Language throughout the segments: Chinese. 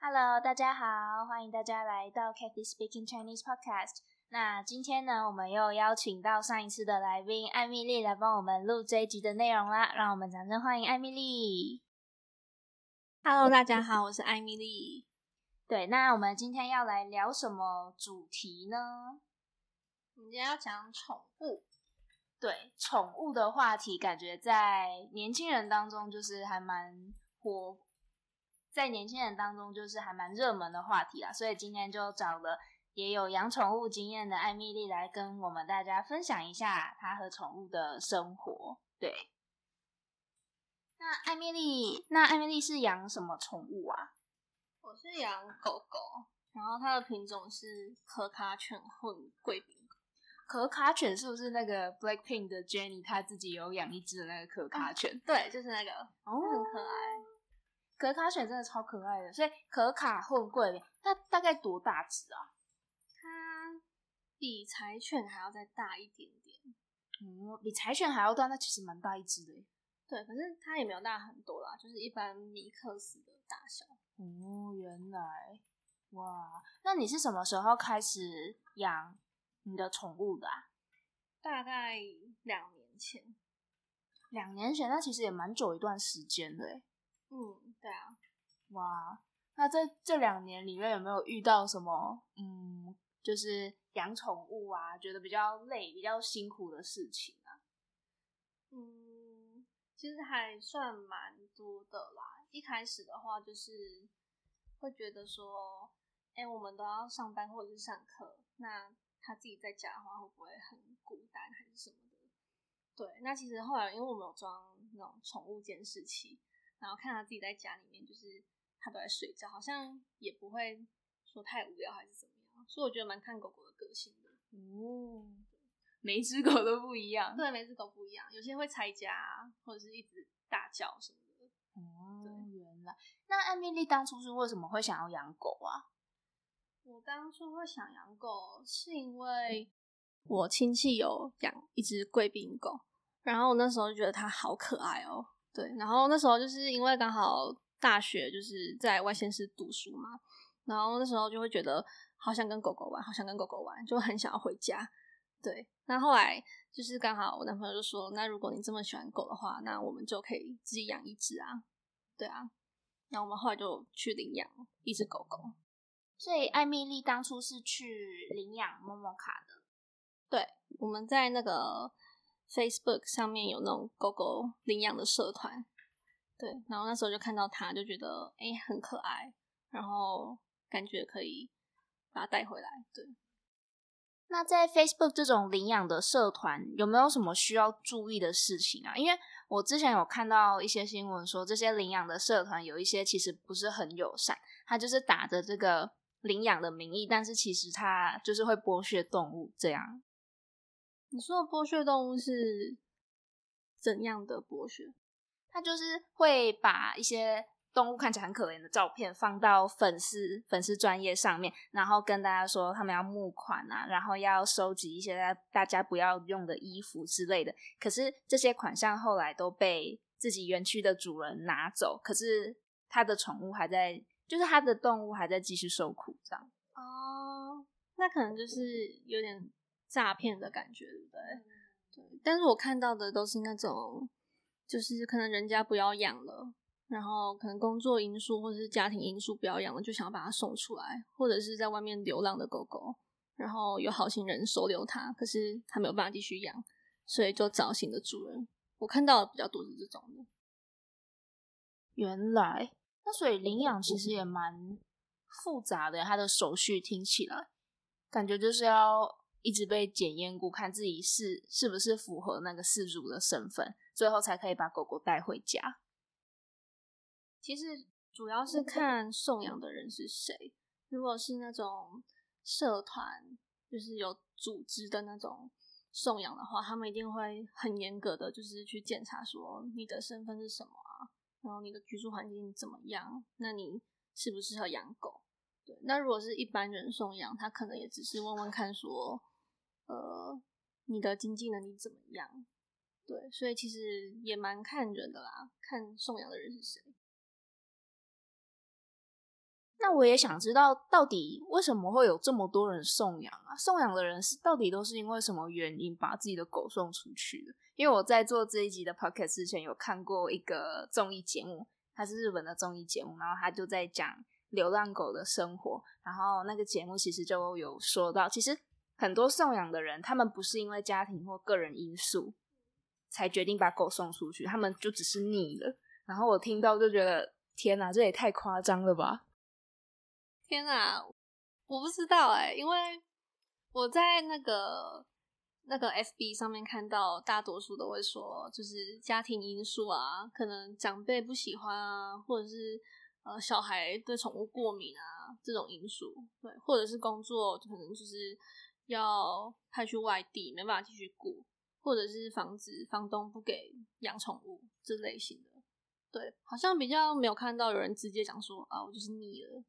Hello，大家好，欢迎大家来到 Kathy Speaking Chinese Podcast。那今天呢，我们又邀请到上一次的来宾艾米丽来帮我们录这一集的内容啦。让我们掌声欢迎艾米丽。Hello，大家好，我是艾米丽。对，那我们今天要来聊什么主题呢？我们今天要讲宠物，对，宠物的话题，感觉在年轻人当中就是还蛮火，在年轻人当中就是还蛮热门的话题啦。所以今天就找了也有养宠物经验的艾米丽来跟我们大家分享一下她和宠物的生活。对，那艾米丽，那艾米丽是养什么宠物啊？我是养狗狗，然后它的品种是可卡犬混贵宾。可卡犬是不是那个 Blackpink 的 Jennie 她自己有养一只的那个可卡犬？对，就是那个，哦很可爱。可卡犬真的超可爱的，所以可卡混贵宾，它大概多大只啊？它比柴犬还要再大一点点。嗯，比柴犬还要大，那其实蛮大一只的耶。对，可是它也没有大很多啦，就是一般米克斯的大小。哦，原来，哇，那你是什么时候开始养你的宠物的啊？大概两年前。两年前，那其实也蛮久一段时间的耶。嗯，对啊。哇，那在这两年里面有没有遇到什么，嗯，就是养宠物啊，觉得比较累、比较辛苦的事情啊？嗯，其实还算蛮多的啦。一开始的话，就是会觉得说，哎、我们都要上班或者是上课，那他自己在家的话，会不会很孤单还是什么的？对，那其实后来因为我们有装那种宠物监视器，然后看他自己在家里面，就是他都在睡觉，好像也不会说太无聊还是怎么样，所以我觉得蛮看狗狗的个性的。哦，每一只狗都不一样。对，每只狗不一样，有些会拆家啊，或者是一直大叫什么的。哦，原来。那艾米丽当初是为什么会想要养狗啊？我当初会想养狗，是因为我亲戚有养一只贵宾狗，然后我那时候就觉得它好可爱哦。对，然后那时候就是因为刚好大学就是在外县市读书嘛，然后那时候就会觉得好想跟狗狗玩，好想跟狗狗玩，就很想要回家。对，那后来就是刚好我男朋友就说，那如果你这么喜欢狗的话，那我们就可以自己养一只啊。对啊，然后我们后来就去领养一只狗狗。所以艾米丽当初是去领养默默卡的。对，我们在那个 Facebook 上面有那种狗狗领养的社团，对，然后那时候就看到它，就觉得哎、诶很可爱，然后感觉可以把它带回来。对，那在 Facebook 这种领养的社团，有没有什么需要注意的事情啊？因为我之前有看到一些新闻说，这些领养的社团有一些其实不是很友善，它就是打着这个领养的名义，但是其实它就是会剥削动物这样。你说的剥削动物是怎样的剥削？他就是会把一些动物看起来很可怜的照片放到粉丝粉丝专业上面，然后跟大家说他们要募款啊，然后要收集一些大家不要用的衣服之类的。可是这些款项后来都被自己园区的主人拿走，可是他的宠物还在，就是他的动物还在继续受苦，这样。哦，那可能就是有点诈骗的感觉，对不对？对，但是我看到的都是那种，就是可能人家不要养了，然后可能工作因素或者是家庭因素不要养了，就想要把它送出来，或者是在外面流浪的狗狗，然后有好心人收留它，可是它没有办法继续养，所以就找新的主人。我看到的比较多是这种的。原来，那所以领养其实也蛮复杂的，它的手续听起来感觉就是要一直被检验过，看自己是是不是符合那个事主的身份，最后才可以把狗狗带回家。其实主要是看送养的人是谁。如果是那种社团，就是有组织的那种送养的话，他们一定会很严格的，就是去检查说你的身份是什么啊，然后你的居住环境怎么样，那你适不适合养狗？对，那如果是一般人送养，他可能也只是问问看说，呃，你的经济能力怎么样？对，所以其实也蛮看人的啦，看送养的人是谁。那我也想知道，到底为什么会有这么多人送养啊？送养的人是到底都是因为什么原因把自己的狗送出去的？因为我在做这一集的 podcast 之前，有看过一个综艺节目，它是日本的综艺节目，然后他就在讲流浪狗的生活。然后那个节目其实就有说到，其实很多送养的人，他们不是因为家庭或个人因素才决定把狗送出去，他们就只是腻了。然后我听到就觉得，天哪，这也太夸张了吧！天哪，我不知道哎，因为我在那个那个 FB 上面看到，大多数都会说，就是家庭因素啊，可能长辈不喜欢啊，或者是呃小孩对宠物过敏啊这种因素，对，或者是工作可能就是要派去外地，没办法继续顾，或者是房子房东不给养宠物这类型的，对，好像比较没有看到有人直接讲说啊，我就是腻了。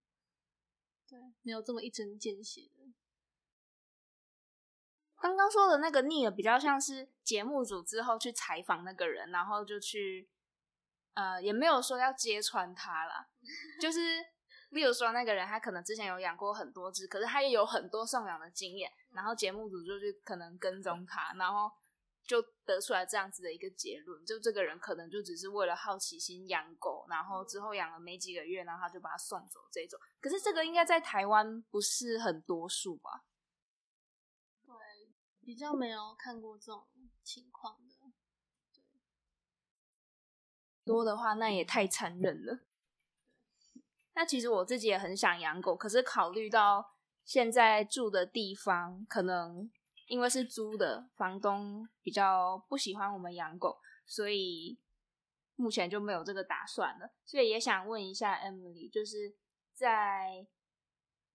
对，没有这么一针见血的。刚刚说的那个腻了，比较像是节目组之后去采访那个人，然后就去，呃，也没有说要揭穿他啦，就是，例如说那个人他可能之前有养过很多只，可是他也有很多送养的经验，然后节目组就去可能跟踪他，然后。就得出来这样子的一个结论，就这个人可能就只是为了好奇心养狗，然后之后养了没几个月，然后他就把它送走这种。可是这个应该在台湾不是很多数吧？对，比较没有看过这种情况的。对，多的话那也太残忍了。那其实我自己也很想养狗，可是考虑到现在住的地方可能。因为是租的，房东比较不喜欢我们养狗，所以目前就没有这个打算了。所以也想问一下 Emily，就是在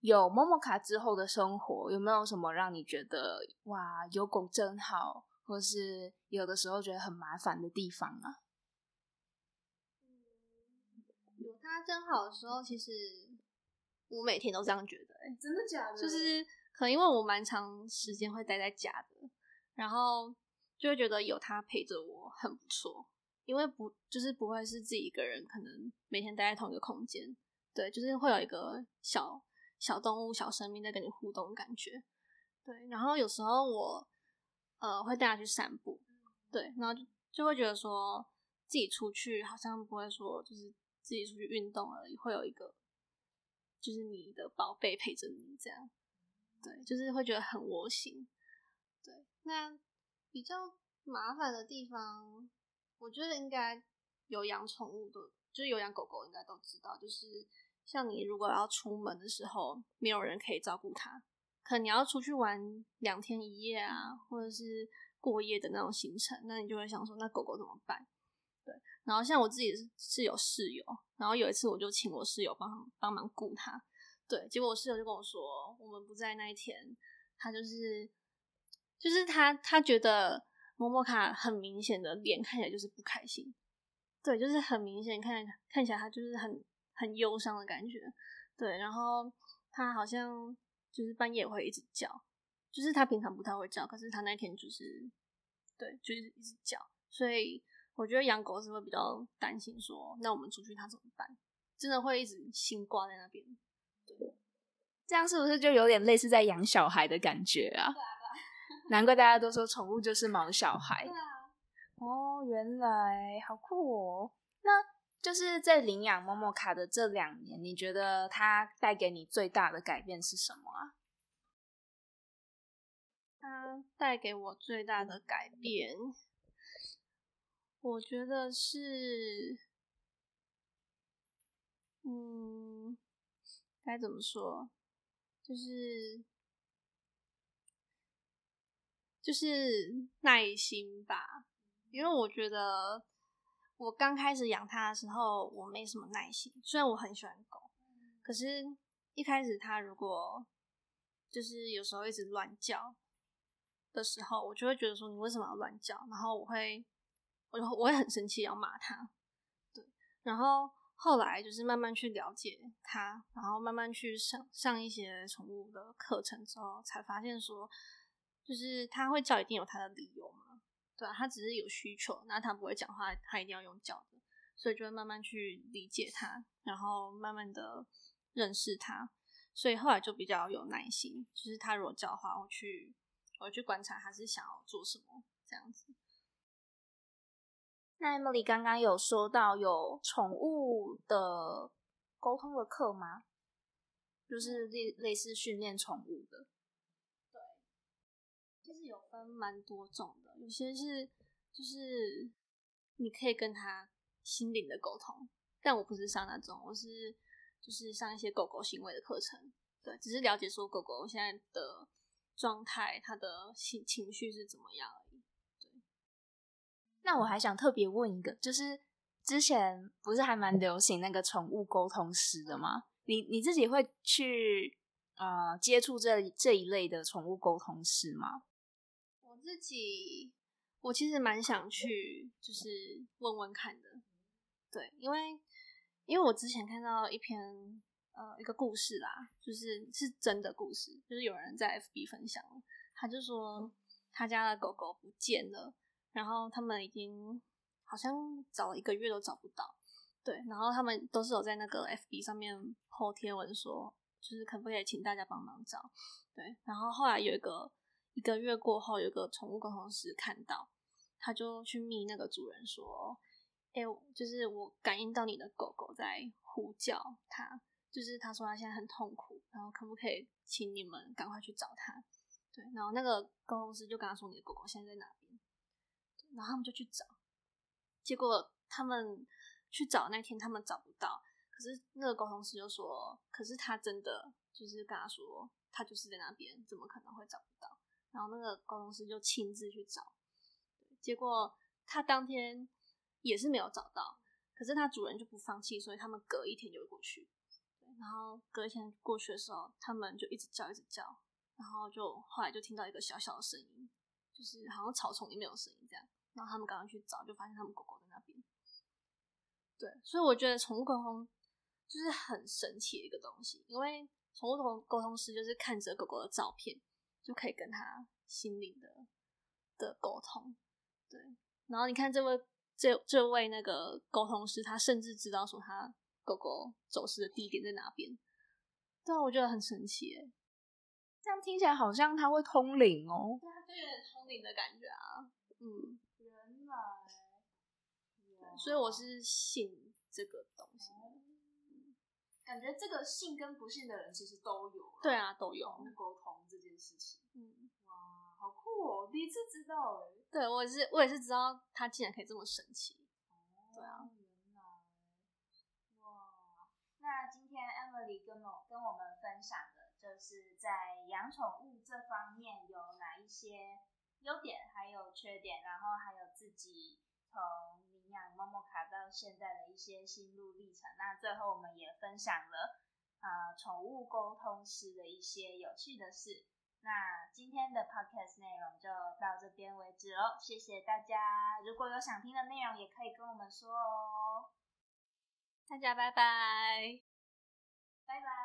有某某卡之后的生活，有没有什么让你觉得哇，有狗真好，或是有的时候觉得很麻烦的地方啊？有它真好的时候，其实我每天都这样觉得。哎，真的假的？就是。可能因为我蛮长时间会待在家的，然后就会觉得有他陪着我很不错，因为不就是不会是自己一个人，可能每天待在同一个空间，对，就是会有一个小小动物、小生命在跟你互动的感觉，对。然后有时候我呃会带他去散步，对，然后就就会觉得说自己出去好像不会说就是自己出去运动而已，会有一个就是你的宝贝陪着你这样。对，就是会觉得很窝心。对，那比较麻烦的地方，我觉得应该有养宠物的，就是有养狗狗，应该都知道。就是像你如果要出门的时候，没有人可以照顾它，可能你要出去玩两天一夜啊，或者是过夜的那种行程，那你就会想说，那狗狗怎么办？然后像我自己是有室友，然后有一次我就请我室友帮帮忙顾他。对，结果我室友就跟我说，我们不在那一天，他就是，就是他他觉得某某卡很明显的脸看起来就是不开心，对，就是很明显看看起来他就是很很忧伤的感觉，对，然后他好像就是半夜会一直叫，就是他平常不太会叫，可是他那天就是，对，就是一直叫，所以我觉得养狗是会比较担心说，那我们出去它怎么办？真的会一直心挂在那边。这样是不是就有点类似在养小孩的感觉啊？难怪大家都说宠物就是毛小孩。哦，原来好酷哦！那就是在领养莫莫卡的这两年，你觉得它带给你最大的改变是什么啊？它带给我最大的改变，我觉得是，嗯。该怎么说？就是就是耐心吧，因为我觉得我刚开始养它的时候，我没什么耐心。虽然我很喜欢狗，可是一开始它如果就是有时候一直乱叫的时候，我就会觉得说你为什么要乱叫？然后我会，我就我会很生气，要骂他。对，然后。后来就是慢慢去了解他，然后慢慢去上上一些宠物的课程之后，才发现说，就是他会叫一定有他的理由嘛，对啊，他只是有需求，那他不会讲话，他一定要用叫的，所以就会慢慢去理解他，然后慢慢的认识他，所以后来就比较有耐心。就是他如果叫的话，我去我去观察他是想要做什么这样子。那 Emily 刚刚有说到有宠物的沟通的课吗？就是类类似训练宠物的。对，其实有分蛮多种的，有些是就是你可以跟他心灵的沟通，但我不是上那种，我是就是上一些狗狗行为的课程。对，只是了解说狗狗现在的状态，它的情情绪是怎么样。那我还想特别问一个，就是之前不是还蛮流行那个宠物沟通师的吗？你你自己会去呃接触这这一类的宠物沟通师吗？我自己我其实蛮想去，就是问问看的。对，因为因为我之前看到一篇呃一个故事啦，就是是真的故事，就是有人在 FB 分享，他就说他家的狗狗不见了，然后他们已经好像找了一个月都找不到。对，然后他们都是有在那个 FB 上面 po 贴文说，就是可不可以请大家帮忙找。对，然后后来有一个一个月过后，有个宠物沟通师看到，他就去密那个主人说，哎，就是我感应到你的狗狗在呼叫，他就是他说他现在很痛苦，然后可不可以请你们赶快去找他？对，然后那个沟通师就跟他说，你的狗狗现在在哪？然后他们就去找，结果他们。去找那天他们找不到，可是那个沟通师就说，可是他真的就是跟他说，他就是在那边，怎么可能会找不到？然后那个沟通师就亲自去找，结果他当天也是没有找到，可是他主人就不放弃，所以他们隔一天就过去。然后隔一天过去的时候，他们就一直叫，一直叫，然后就后来就听到一个小小的声音，就是好像草丛里面有声音，然后他们赶快去找，就发现他们狗狗在那边。对，所以我觉得宠物沟通就是很神奇的一个东西，因为宠物沟沟通师就是看着狗狗的照片，就可以跟它心灵的的沟通。对，然后你看这位这这位那个沟通师，他甚至知道说他狗狗走失的地点在哪边。对啊，我觉得很神奇诶。这样听起来好像他会通灵哦。对啊，就有点通灵的感觉啊。嗯。所以我是信这个东西，感觉这个信跟不信的人其实都有。对啊，都有沟通这件事情。嗯，哇，好酷哦！第一次知道哎。对，我也是，我也是知道他竟然可以这么神奇。对啊。哇，那今天 Emily 跟我跟我们分享的就是在养宠物这方面有哪一些优点，还有缺点，然后还有自己从。养猫猫卡到现在的一些心路历程，那最后我们也分享了呃宠物沟通师的一些有趣的事。那今天的 podcast 内容就到这边为止喽，谢谢大家。如果有想听的内容，也可以跟我们说哦。大家拜拜，拜拜。